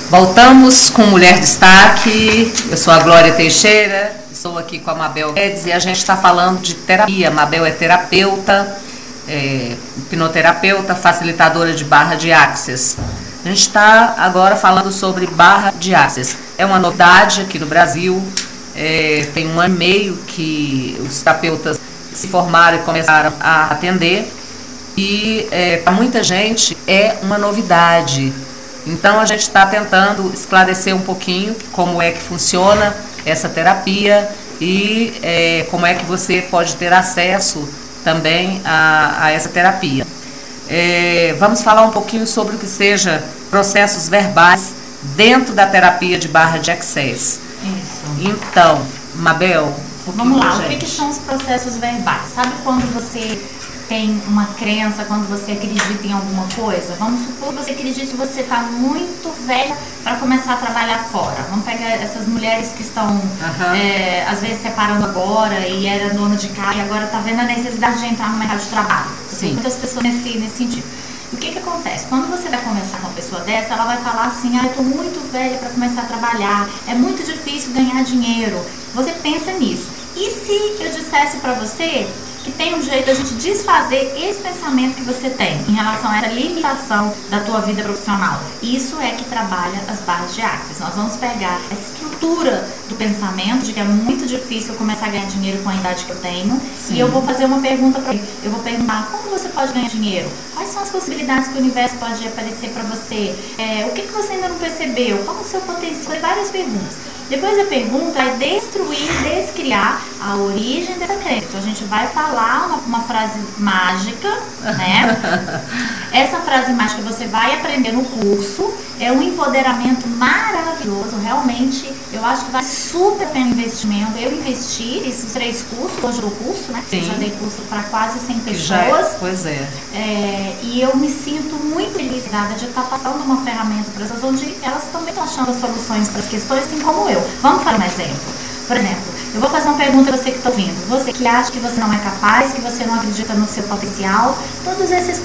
Voltamos com Mulher Destaque. Eu sou a Glória Teixeira, estou aqui com a Mabel Guedes e a gente está falando de terapia. Mabel é terapeuta, é, hipnoterapeuta, facilitadora de barra de axis. A gente está agora falando sobre barra de axis. É uma novidade aqui no Brasil. É, tem um ano e meio que os terapeutas se formaram e começaram a atender. E para muita gente é uma novidade. Então a gente está tentando esclarecer um pouquinho como é que funciona essa terapia e é, como é que você pode ter acesso também a, a essa terapia. É, vamos falar um pouquinho sobre o que seja processos verbais dentro da terapia de barra de access. Isso. Então, Mabel, Vamos lá, pra o que, gente. que são os processos verbais? Sabe quando você tem uma crença, quando você acredita em alguma coisa. Vamos supor que você acredita que você está muito velha para começar a trabalhar fora. Vamos pegar essas mulheres que estão, é, às vezes, separando agora e era dona de casa e agora está vendo a necessidade de entrar no mercado de trabalho. Sim. Muitas pessoas nesse, nesse sentido. O que que acontece? Quando você vai conversar com uma pessoa dessa, ela vai falar assim, ah, eu tô muito velha para começar a trabalhar, é muito difícil ganhar dinheiro. Você pensa nisso. E se eu dissesse para você que tem um jeito da gente desfazer esse pensamento que você tem em relação a essa limitação da tua vida profissional? Isso é que trabalha as barras de Axis. Nós vamos pegar essa do pensamento de que é muito difícil eu começar a ganhar dinheiro com a idade que eu tenho Sim. e eu vou fazer uma pergunta para ele. Eu vou perguntar como você pode ganhar dinheiro? Quais são as possibilidades que o universo pode aparecer para você? É, o que, que você ainda não percebeu? Qual o seu potencial? Várias perguntas. Depois a pergunta é destruir, descriar a origem dessa crença. Então a gente vai falar uma, uma frase mágica, né? [LAUGHS] Essa frase mágica você vai aprender no curso. É um empoderamento maravilhoso. Realmente, eu acho que vale super pena investimento. Eu investi esses três cursos, hoje dou curso, né? Sim. Eu já dei curso para quase 100 Que já é- pessoas. pois é. É, e eu me sinto muito felizada de estar passando uma ferramenta para pessoas onde elas também estão achando soluções para as questões, assim como eu. Vamos fazer um exemplo. Por exemplo, eu vou fazer uma pergunta a você que está ouvindo. Você que acha que você não é capaz, que você não acredita no seu potencial, todos esses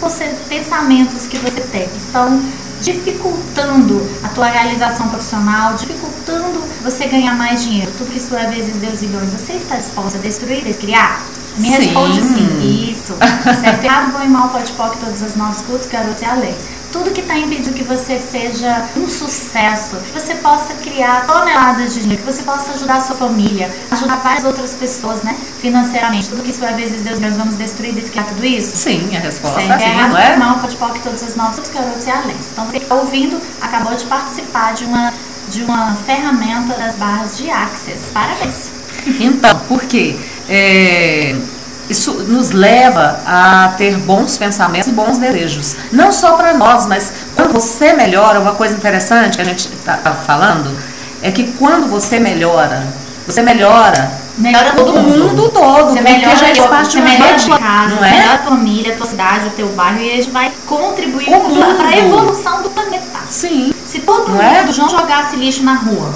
pensamentos que você tem estão dificultando a tua realização profissional, dificultando você ganhar mais dinheiro. Tudo isso é vezes Deus e milhões. Você está disposta a destruir, descriar? Me Sim. responde sim. Isso. Certo, [LAUGHS] errado, bom e mal, pode que todos os nossos cultos, garotos e além. Tudo que está impedindo que você seja um sucesso, que você possa criar toneladas de dinheiro, que você possa ajudar a sua família, ajudar várias outras pessoas, né? Financeiramente. Tudo que isso é vezes Deus, nós vamos destruir, descriar tudo isso? Sim, a resposta Certo, é sim, não é? mal, pode que todos os nossos cultos, garotos e além. Então você que está ouvindo, acabou de participar de uma, de uma ferramenta das barras de Access. Parabéns! Então, por quê? É, isso nos leva a ter bons pensamentos e bons desejos. Não só para nós, mas quando você melhora, uma coisa interessante que a gente está falando é que quando você melhora, você melhora Melhora todo mundo. mundo todo, Você porque melhora, já a é parte você melhora a tua casa, não é? melhora a tua família, a tua cidade, o teu bairro e a gente vai contribuir para a evolução do planeta. Sim. Se todo Não mundo é? não jogasse lixo na rua,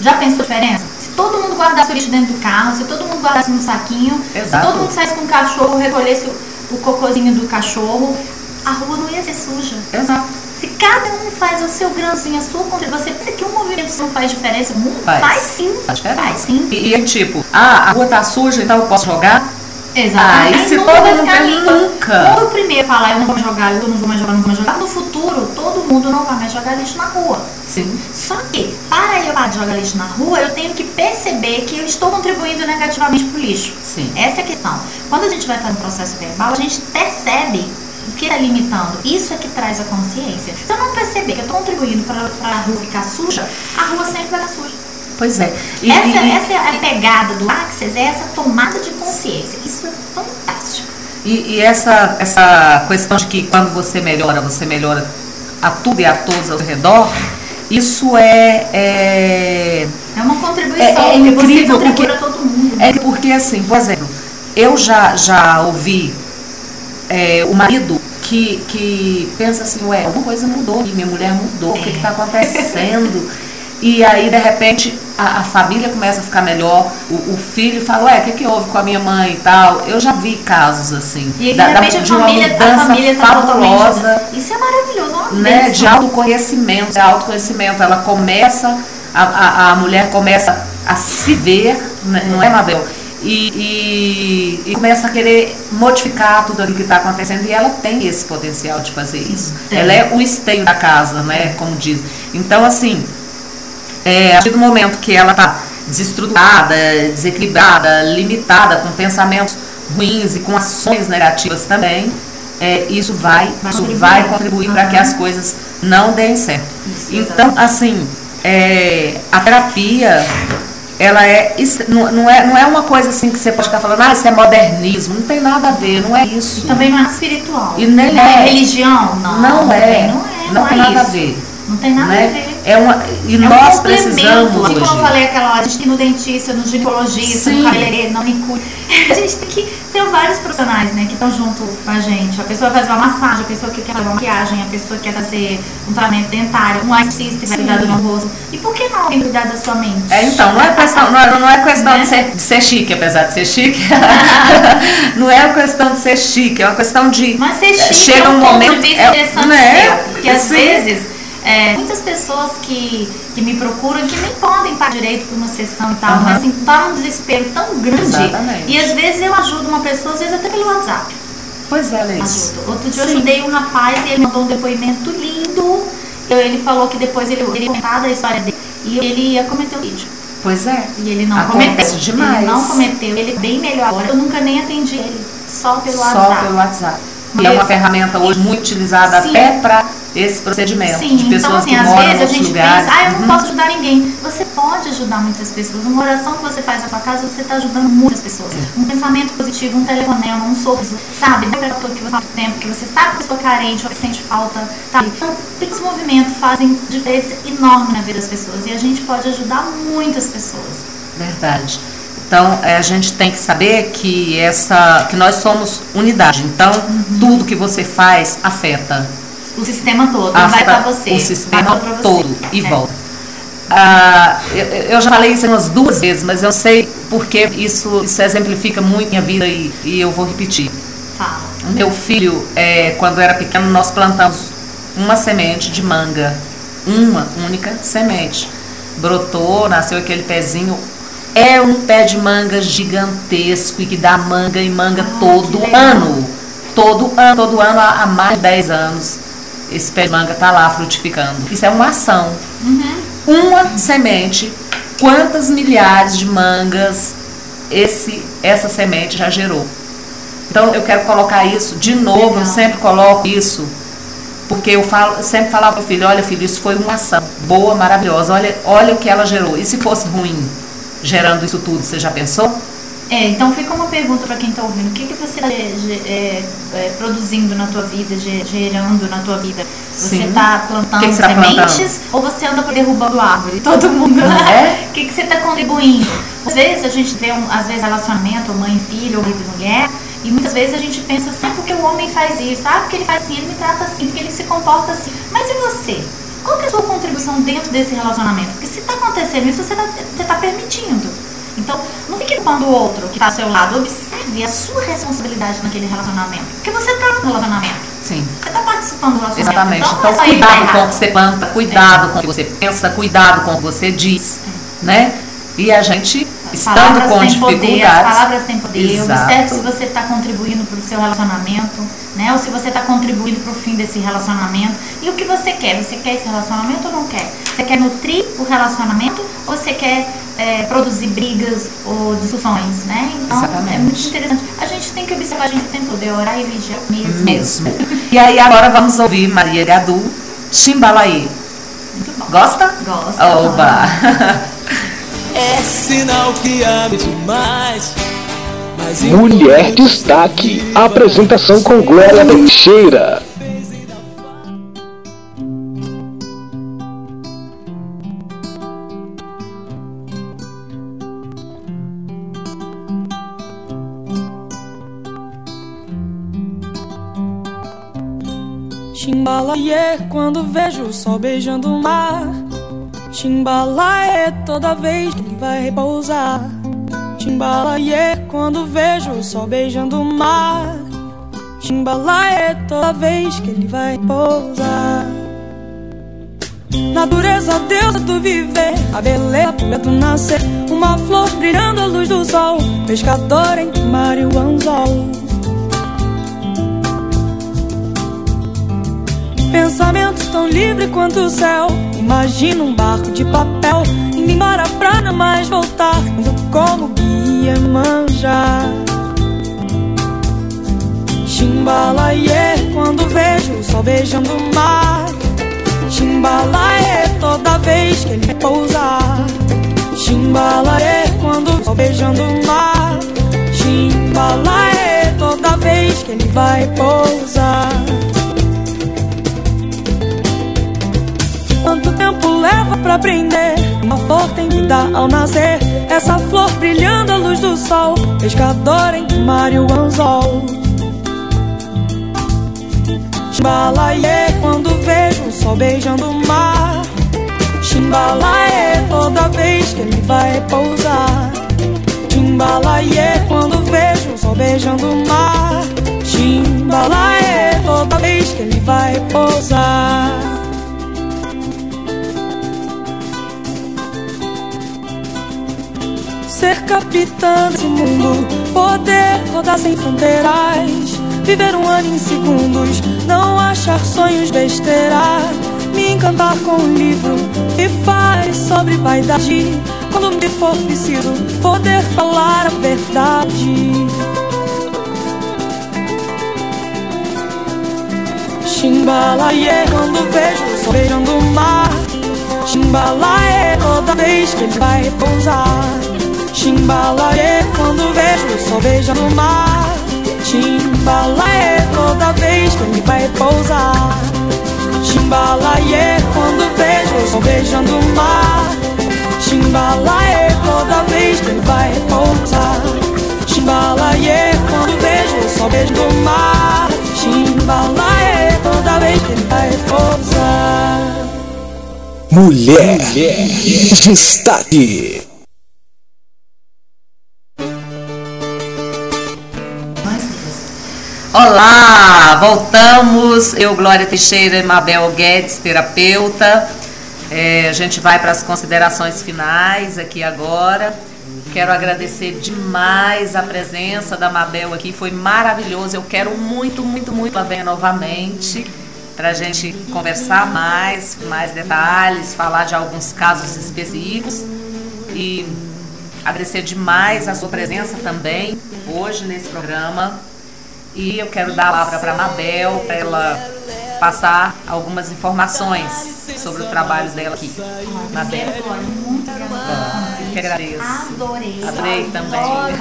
já pensou a diferença? Se todo mundo guardasse o lixo dentro do carro, se todo mundo guardasse num saquinho, Exato. se todo mundo saísse com o cachorro, recolhesse o, o cocôzinho do cachorro, a rua não ia ser suja. Exato. Se cada um faz o seu grãozinho, a sua contribuição, você pensa que um movimento não faz diferença? O mundo Faz. faz, sim. Faz diferença. Faz sim. E, e tipo, ah, a rua tá suja, então eu posso jogar? Exatamente. Ah, e se todo mundo. Nunca. Quando o primeiro falar eu não vou jogar, eu não vou mais jogar, não vou mais jogar, no futuro todo mundo não vai mais jogar lixo na rua. Sim. Só que, para eu parar de jogar lixo na rua, eu tenho que perceber que eu estou contribuindo negativamente para o lixo. Sim. Essa é a questão. Quando a gente vai fazer um processo verbal, a gente percebe o que está limitando. Isso é que traz a consciência. Se eu não perceber que eu estou contribuindo para a rua ficar suja, a rua sempre vai ficar suja. Pois é. E- essa, e- essa é a pegada do Access, é essa tomada de consciência. Isso é fantástico. E, e essa, essa questão de que quando você melhora, você melhora a tudo e a todos ao redor, isso é, é, É uma contribuição, É- é incrível, porque- para todo mundo. é que porque assim, por exemplo, eu já, já ouvi é, o marido que, que pensa assim, ué, alguma coisa mudou, minha mulher mudou, o que está acontecendo? [LAUGHS] E aí, de repente, a, a família começa a ficar melhor, o, o filho fala, ué, o que, que houve com a minha mãe e tal? Eu já vi casos assim, E aí, de da- da- repente, de a uma família, a mudança família tá fabulosa. Isso é maravilhoso, é uma né, bênção. de autoconhecimento, de autoconhecimento. Ela começa, a, a, a mulher começa a se ver, né, não é, Mabel? E, e, e começa a querer modificar tudo aquilo que está acontecendo e ela tem esse potencial de fazer isso. tem. Ela é o esteio da casa, né? Como diz. Então, assim, é, a partir do momento que ela está desestruturada, desequilibrada, limitada, com pensamentos ruins e com ações negativas também, é, isso vai, isso contribuir. vai contribuir para que as coisas não deem certo. Então, assim, é, a terapia, ela é, não, não é, não é uma coisa assim que você pode ficar falando, ah, isso é modernismo. Não tem nada a ver, não é isso. Também não é espiritual. E nem não é é. religião, não. Não é. Não é, Não não tem é nada a isso. ver. Não tem nada né? a ver. É uma, e É um nós complemento. precisamos Assim como eu hoje. falei aquela hora, a gente tem no dentista, no ginecologista, Sim. no cabeleireiro, na manicure. [LAUGHS] A gente tem que ter vários profissionais, né, que estão junto com a gente. A pessoa fazer uma massagem, a pessoa que quer fazer uma maquiagem, a pessoa que quer fazer um tratamento dentário, um artista que vai cuidar do meu rosto. E por que não cuidar da sua mente? É, então, não é questão, não é, não é questão Né? de, ser, de ser chique, apesar de ser chique. [LAUGHS] não é uma questão de ser chique, é uma questão de. Mas ser chique chega é um um momento. de vista é, interessante né? seu. Porque às Sim. vezes, é, muitas pessoas que, que me procuram que nem podem pagar direito por uma sessão e tal, Aham. mas assim, tá num desespero tão grande. Exatamente. E às vezes eu ajudo uma pessoa, às vezes até pelo WhatsApp. Pois é. Ajudo. Outro dia eu ajudei um rapaz e ele mandou um depoimento lindo. Eu- Ele falou que depois ele ele ia comentar da história dele e ele ia cometer o vídeo. Pois é. E ele não Acontece cometeu. demais. Ele não cometeu. Ele é bem melhor agora. Eu nunca nem atendi ele. Só pelo Só WhatsApp. pelo WhatsApp. E é uma ferramenta hoje muito utilizada Sim. até para esse procedimento. Sim, de pessoas então assim, que às vezes a gente lugares. pensa, ah, eu não Uhum. posso ajudar ninguém. Você pode ajudar muitas pessoas. Uma oração que você faz na sua casa, você está ajudando muitas pessoas. Um pensamento positivo, um telefonema, um sorriso, sabe? Dá pra pessoa que você há muito tempo, que você sabe que a pessoa é carente ou que sente falta, sabe? Então, pequenos movimentos fazem diferença enorme na vida das pessoas e a gente pode ajudar muitas pessoas. Verdade. Então, é, a gente tem que saber que essa que nós somos unidade. Então, Uhum. tudo que você faz afeta. O sistema todo vai afeta pra você. o sistema pra você. todo e É. volta. Ah, eu, eu já falei isso umas duas vezes, mas eu sei porque isso, isso exemplifica muito minha vida e, e eu vou repetir. Fala. O Meu filho, é, quando era pequeno, nós plantamos uma semente de manga. Uma única semente. Brotou, nasceu aquele pezinho. É um pé de manga gigantesco e que dá manga e manga Ah, todo ano. Todo ano, todo ano, há há mais de 10 anos. Esse pé de manga está lá frutificando. Isso é uma ação. Uma semente, quantas milhares de mangas esse, essa semente já gerou? Então eu quero colocar isso de novo, Legal. eu sempre coloco isso, porque eu falo, eu sempre falava pro filho, olha filho, isso foi uma ação boa, maravilhosa, olha, olha o que ela gerou. E se fosse ruim, gerando isso tudo, você já pensou? É, então fica uma pergunta para quem está ouvindo. O que, que você está produzindo na tua vida, ge- gerando na tua vida? Você está plantando que que tá sementes plantando? ou você anda derrubando árvore? Todo mundo, né? é? O que, que você está contribuindo? Às vezes a gente vê, um, às vezes, relacionamento, mãe e filho, ou marido e mulher, e muitas vezes a gente pensa assim, ah, porque o homem faz isso, ah, porque ele faz assim, ele me trata assim, porque ele se comporta assim. Mas e você? Qual que é a sua contribuição dentro desse relacionamento? Porque se está acontecendo isso, você está permitindo. Então, não fique culpando o outro que está ao seu lado. Observe a sua responsabilidade naquele relacionamento. Porque você está no relacionamento. Sim. Você está participando do relacionamento. Exatamente. Então, Então, é cuidado com o que você planta, cuidado com o que você pensa, cuidado com o que você diz, né? E a gente, estando palavras com têm poder, as dificuldades. palavras têm poder. Exato. Observe se você está contribuindo para o seu relacionamento, né? Ou se você está contribuindo para o fim desse relacionamento. E o que você quer? Você quer esse relacionamento ou não quer? Você quer nutrir o relacionamento ou você quer é, produzir brigas ou discussões, né? Então Exatamente. é muito interessante. A gente tem que observar, a gente tem poder orar e vigiar mesmo. Mesmo. E aí agora vamos ouvir Maria Gadu, Chimbalaí. Muito bom. Gosta? Gosto. Oba! [LAUGHS] É sinal que ame demais. Mas Mulher Destaque. Apresentação com Glória Teixeira. Chimbalaie quando vejo o sol beijando o mar. Chimbalaie toda vez que ele vai repousar. Chimbalaie quando vejo o sol beijando o mar. Chimbalaie toda vez que ele vai repousar. Natureza, deusa do viver, a beleza do nascer. Uma flor brilhando à luz do sol, pescador o mar e o anzol. Pensamento tão livre quanto o céu. Imagina um barco de papel indo embora pra não mais voltar. Indo como guia manjar. Chimbalaie quando vejo o sol beijando o mar. Chimbalaie toda vez que ele pousar. Chimbalaie quando o sol beijando o mar. Chimbalaie toda vez que ele vai pousar. Leva pra aprender. Uma flor tem vida ao nascer. Essa flor brilhando à luz do sol. Pescador em mar e o anzol. Chimbalaie quando vejo o sol beijando o mar. Chimbalaie toda vez que ele vai pousar. Chimbalaie quando vejo o sol beijando o mar. Chimbalaie toda vez que ele vai pousar. Capitã desse mundo, poder rodar sem fronteiras, viver um ano em segundos, não achar sonhos besteira, me encantar com um livro que faz sobre vaidade, quando me for preciso, poder falar a verdade. Chimbalaie quando vejo o sol beijando o mar. Chimbalaie toda vez que ele vai pousar Chimbalaie quando vejo o sol beijando o mar. Chimbalaie toda vez que ele vai pousar. Chimbalaie quando vejo o sol beijando o mar. Chimbalaie toda vez que ele vai pousar. Chimbalaie quando vejo o sol beijando o mar. Chimbalaie toda vez que ele vai pousar. Mulher, destaque. Olá, voltamos. Eu, Glória Teixeira e Mabel Guedes, terapeuta. É, a gente vai para as considerações finais aqui agora. Quero agradecer demais a presença da Mabel aqui, foi maravilhoso. Eu quero muito, muito, muito a ver novamente para a gente conversar mais, mais detalhes, falar de alguns casos específicos e agradecer demais a sua presença também hoje nesse programa. E eu quero dar a palavra para a Mabel, para ela passar algumas informações sobre o trabalho dela aqui. Mabel. Muito obrigada. Eu que agradeço. Adorei. Adorei também. Adoro.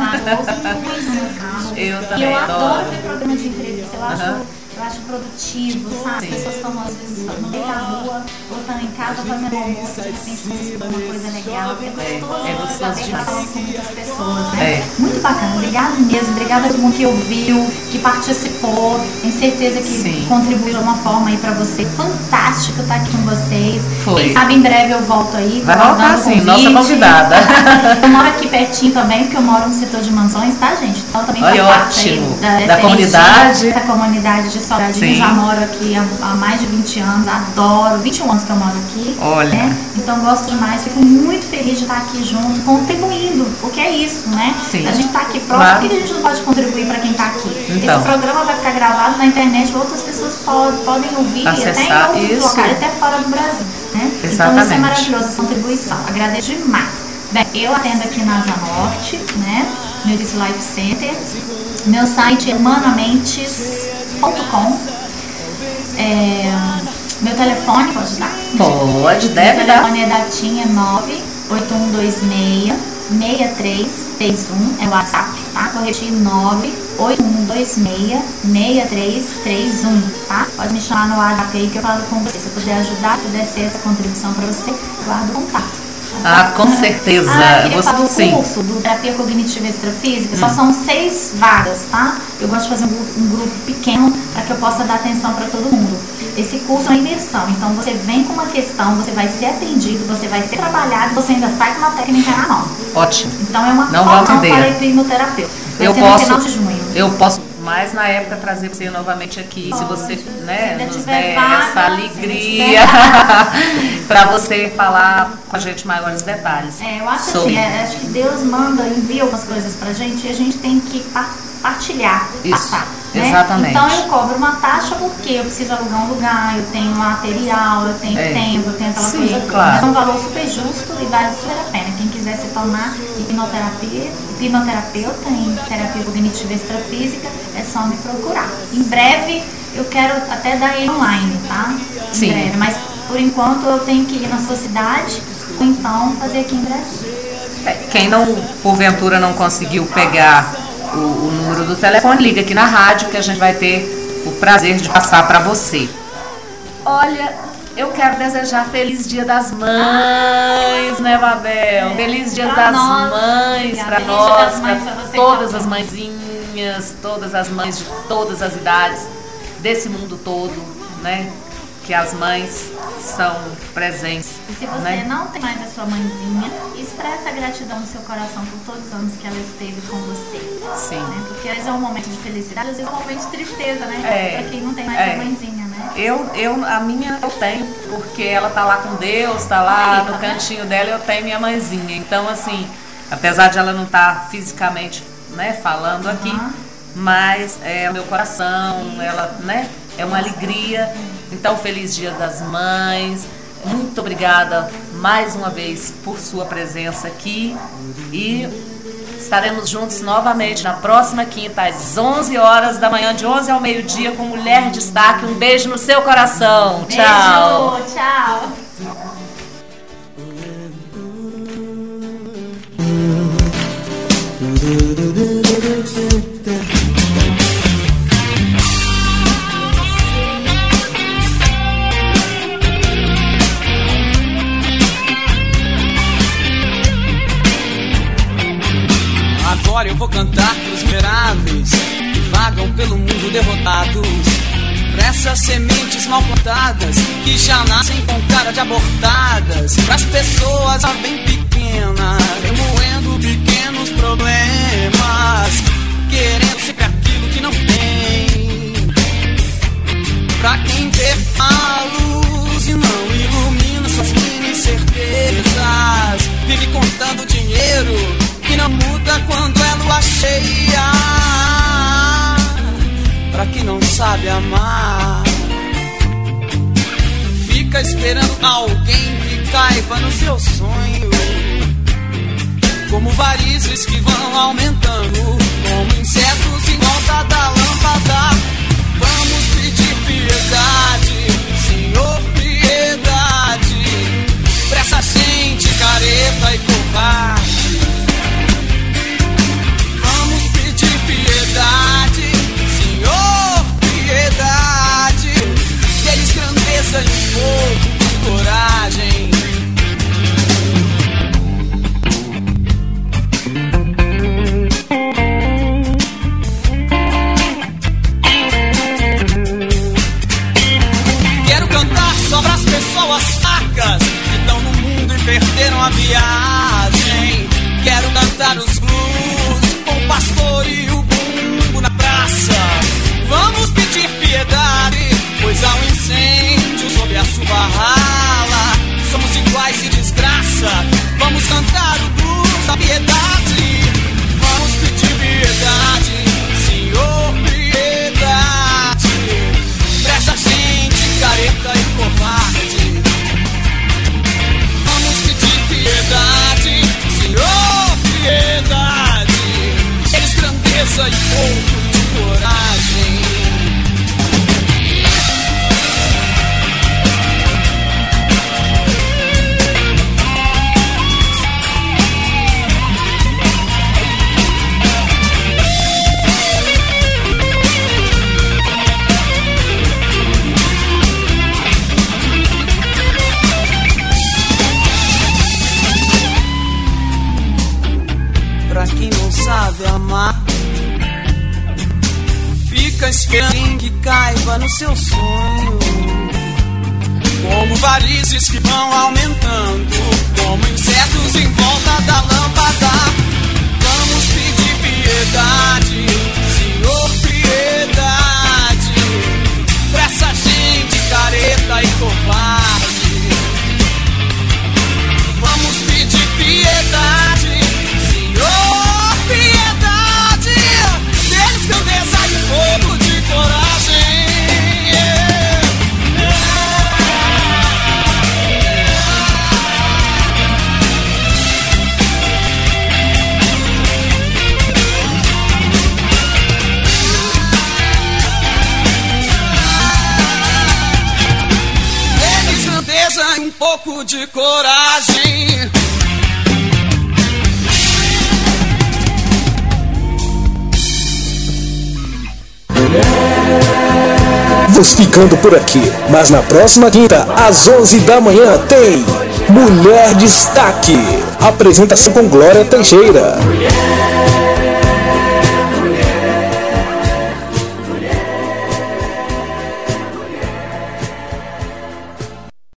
Eu também eu adoro adoro. ver programa de entrevista. Eu acho. Eu acho produtivo, sabe? As pessoas estão às vezes no meio da rua, ou estão em casa fazendo almoço, de repente você uma coisa legal. É gostoso É, é gostoso tá demais. falando com muitas pessoas, né? É. Muito bacana. Obrigada mesmo. Obrigada a todo mundo que ouviu, que participou. Tenho certeza que Sim. contribuiu de uma forma aí pra você. Fantástico estar aqui com vocês. Foi. Quem sabe em breve eu volto aí. Vai voltar sim, nossa convidada. [LAUGHS] Eu moro aqui pertinho também, porque eu moro no setor de mansões, tá, gente? Então também Olha, parte aí ótimo. da, Da comunidade. Essa comunidade de Sobradinho. Sim. Já moro aqui há, há mais de 20 anos, adoro. 21 anos que eu moro aqui. Olha. né? Então gosto demais, fico muito feliz de estar aqui junto, contribuindo, porque é isso, né? Sim. A gente tá aqui próximo, Claro. por que a gente não pode contribuir para quem tá aqui? Então. Esse programa vai ficar gravado na internet, outras pessoas podem, podem ouvir até Acessar, em outros isso. locais, até fora do Brasil. Né? Então isso é Exatamente. maravilhoso, essa contribuição. Agradeço demais. Bem, eu atendo aqui na Asa Norte, né? Iris Life Center. Meu site é humanamentes.com. É, meu telefone, pode dar? Pode, Meu deve dar. telefone é da TIM, é 98126 6331, é o WhatsApp, tá? Vou repetir 98126 6331, tá? Pode me chamar no WhatsApp aí que eu falo com você. Se eu puder ajudar, puder ser essa contribuição para você, guardo o contato. Ah, com certeza. Ah, eu Você- falar sim. curso do Terapia Cognitiva Extrafísica. Só são seis vagas, tá? Eu gosto de fazer um grupo, um grupo pequeno para que eu possa dar atenção para todo mundo. Esse curso é uma imersão, então você vem com uma questão, você vai ser atendido, você vai ser trabalhado, você ainda sai com uma técnica na mão. Ótimo. Então é uma Não formação para hipnoterapeuta. Vai Eu posso, eu posso mais na época trazer você novamente aqui, se você né, ainda nos tiver der vaga, essa se alegria [LAUGHS] para você falar com a gente maiores detalhes. É, eu acho sobre- assim, é, acho que Deus manda, envia algumas coisas pra gente e a gente tem que pa- partilhar, Isso, passar. Né? exatamente. Então eu cobro uma taxa porque eu preciso alugar um lugar, eu tenho material, eu tenho É. tempo, eu tenho aquela Sim, coisa. claro. Mas é um valor super justo e vale super a pena. Quiser se tornar hipnoterapia, hipnoterapeuta em terapia cognitiva extrafísica, é só me procurar. Em breve eu quero até dar ele online, tá? Em Sim. breve. Mas por enquanto eu tenho que ir na sua cidade ou então fazer aqui em Brasília. É, Quem não, porventura, não conseguiu pegar o, o número do telefone, liga aqui na rádio que a gente vai ter o prazer de passar para você. Olha, Eu quero desejar feliz dia das mães, né, Babel? Feliz dia Pra das nós. mães, Dia nós, você todas as mãezinhas, todas as mães de todas as idades desse mundo todo, né? Que as mães são presentes. E se você né? não tem mais a sua mãezinha, expressa a gratidão no seu coração por todos os anos que ela esteve com você. Sim. Né? Porque às vezes é um momento de felicidade, às vezes é um momento de tristeza, né? É. Pra quem não tem mais É. a mãezinha? Eu, eu, a minha eu tenho, porque ela tá lá com Deus, tá lá tá no vendo? cantinho dela, eu tenho minha mãezinha. Então, assim, apesar de ela não estar fisicamente, né, falando aqui, Aham. mas é o meu coração, ela, né, é uma alegria. Então, feliz dia das mães. Muito obrigada mais uma vez por sua presença aqui e Estaremos juntos novamente na próxima quinta, às 11 horas da manhã, de 11 ao meio-dia, com Mulher Destaque. Um beijo no seu coração. Tchau. Beijo, tchau. Agora eu vou cantar pros miseráveis que vagam pelo mundo derrotados. Pra essas sementes mal plantadas que já nascem com cara de abortadas. Pras pessoas já bem pequenas, remoendo pequenos problemas. Querendo sempre aquilo que não tem. Pra quem vê a luz e não ilumina suas incertezas. Vive contando dinheiro cheia. Pra quem não sabe amar, fica esperando alguém que caiba no seu sonho. Como varizes que vão aumentando, como insetos em volta da lâmpada. Vamos pedir piedade, Senhor, piedade, pra essa gente careta e covarde. Grandeza e fogo de coragem. Quero cantar só pras pessoas fracas que estão no mundo e perderam a viagem. Quero cantar os blues com o pastor e o bumbo na praça. Vamos pedir piedade, pois há um incêndio sobre a chuva rala. Somos iguais e desgraça. Vamos cantar o blues da piedade. Vamos pedir piedade, Senhor, piedade. Pra essa gente careta e covarde. Vamos pedir piedade, Senhor, piedade. Eles grandeza e pouco seu sonho. Como varizes que vão aumentando, como insetos em volta Vamos ficando por aqui, mas na próxima quinta, às 11 da manhã, tem Mulher Destaque. Apresentação com Glória Teixeira.